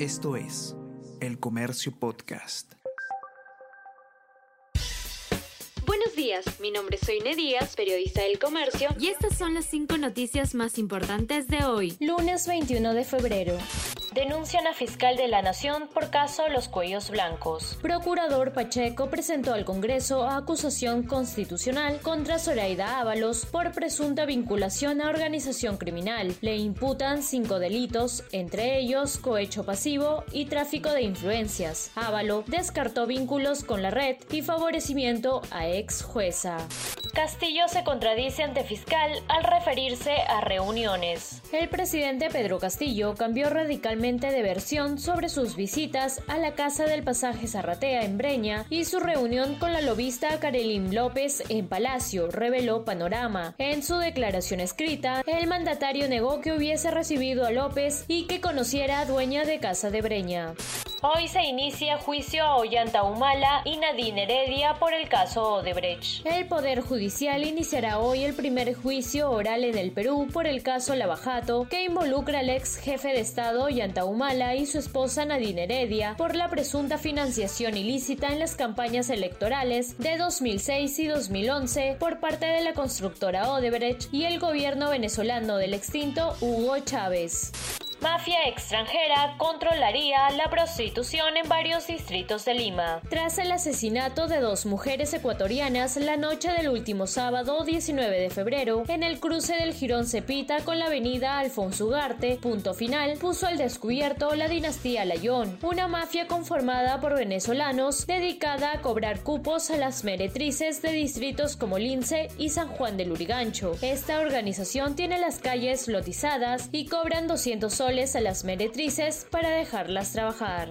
Esto es El Comercio Podcast. Buenos días, mi nombre es Soine Díaz, periodista del Comercio, y estas son las cinco noticias más importantes de hoy, lunes 21 de febrero. Denuncian a fiscal de la Nación por caso Los Cuellos Blancos. Procurador Pacheco presentó al Congreso acusación constitucional contra Zoraida Ábalos por presunta vinculación a organización criminal. Le imputan cinco delitos, entre ellos cohecho pasivo y tráfico de influencias. Ávalo descartó vínculos con la red y favorecimiento a ex jueza. Castillo se contradice ante fiscal al referirse a reuniones. El presidente Pedro Castillo cambió radicalmente de versión sobre sus visitas a la casa del pasaje Zarratea en Breña y su reunión con la lobista Karelin López en Palacio, reveló Panorama. En su declaración escrita, el mandatario negó que hubiese recibido a López y que conociera a dueña de Casa de Breña. Hoy se inicia juicio a Ollanta Humala y Nadine Heredia por el caso Odebrecht. El Poder Judicial iniciará hoy el primer juicio oral en el Perú por el caso Lavajato, que involucra al ex jefe de Estado Ollanta Humala y su esposa Nadine Heredia por la presunta financiación ilícita en las campañas electorales de 2006 y 2011 por parte de la constructora Odebrecht y el gobierno venezolano del extinto Hugo Chávez. Mafia extranjera controlaría la prostitución en varios distritos de Lima. Tras el asesinato de dos mujeres ecuatorianas la noche del último sábado 19 de febrero en el cruce del Girón Cepita con la avenida Alfonso Ugarte, punto final, puso al descubierto la dinastía Layón, una mafia conformada por venezolanos dedicada a cobrar cupos a las meretrices de distritos como Lince y San Juan del Urigancho. Esta organización tiene las calles lotizadas y cobran 200 soles a las meretrices para dejarlas trabajar.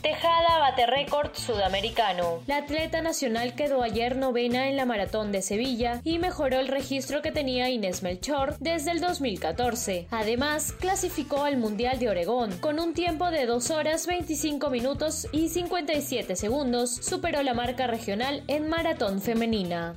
Tejada bate récord sudamericano. La atleta nacional quedó ayer novena en la maratón de Sevilla y mejoró el registro que tenía Inés Melchor desde el 2014. Además, clasificó al Mundial de Oregón con un tiempo de 2 horas 25 minutos y 57 segundos. Superó la marca regional en maratón femenina.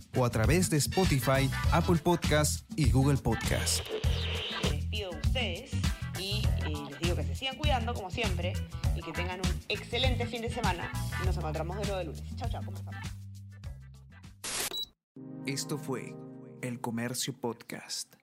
o a través de Spotify, Apple Podcast y Google Podcast. Me despido de ustedes y eh, les digo que se sigan cuidando como siempre y que tengan un excelente fin de semana nos encontramos de nuevo de lunes. Chao, chao. Esto fue El Comercio Podcast.